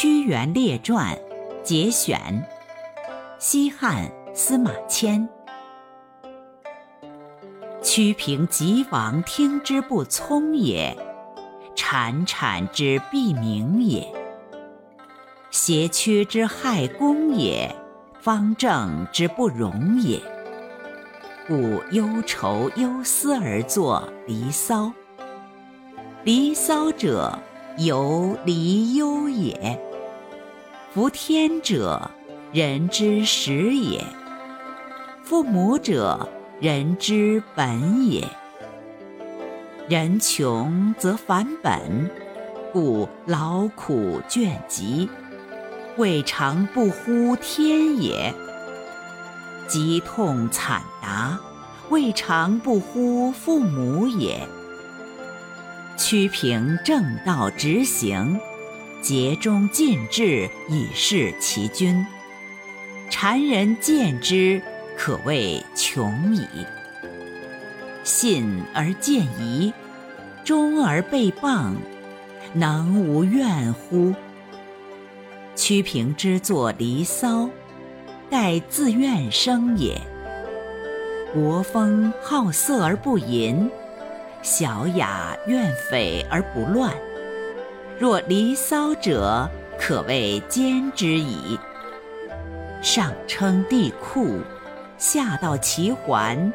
屈原列传节选，西汉司马迁。屈平吉王听之不聪也，产产之必明也。邪曲之害公也，方正之不容也。故忧愁忧思而作《离骚》。《离骚》者，由离忧也。夫天者，人之始也；父母者，人之本也。人穷则反本，故劳苦倦疾，未尝不呼天也；疾痛惨达，未尝不呼父母也。屈平正道直行。竭忠尽智以事其君，谗人见之，可谓穷矣。信而见疑，忠而被谤，能无怨乎？屈平之作《离骚》，盖自怨生也。国风好色而不淫，小雅怨匪而不乱。若《离骚》者，可谓兼之矣。上称帝喾，下道齐桓，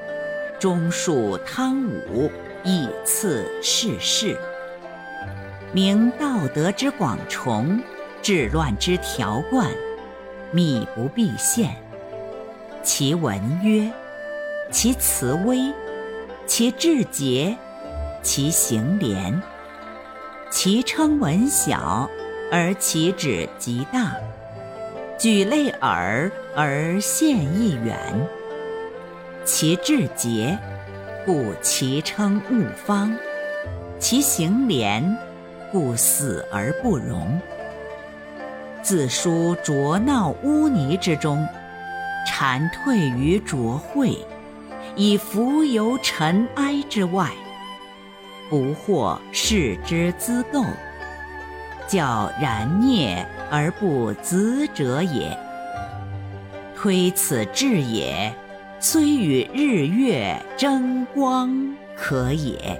中述汤武，以次世事。明道德之广崇，治乱之条贯，密不毕现。其文约，其辞微，其志节，其行廉。其称文小，而其旨极大；举类耳而现意远。其志节，故其称物方；其行廉，故死而不容。自书浊闹污泥之中，蝉退于浊秽，以浮游尘埃之外。不惑视之资垢，教然孽而不滋者也。推此志也，虽与日月争光可也。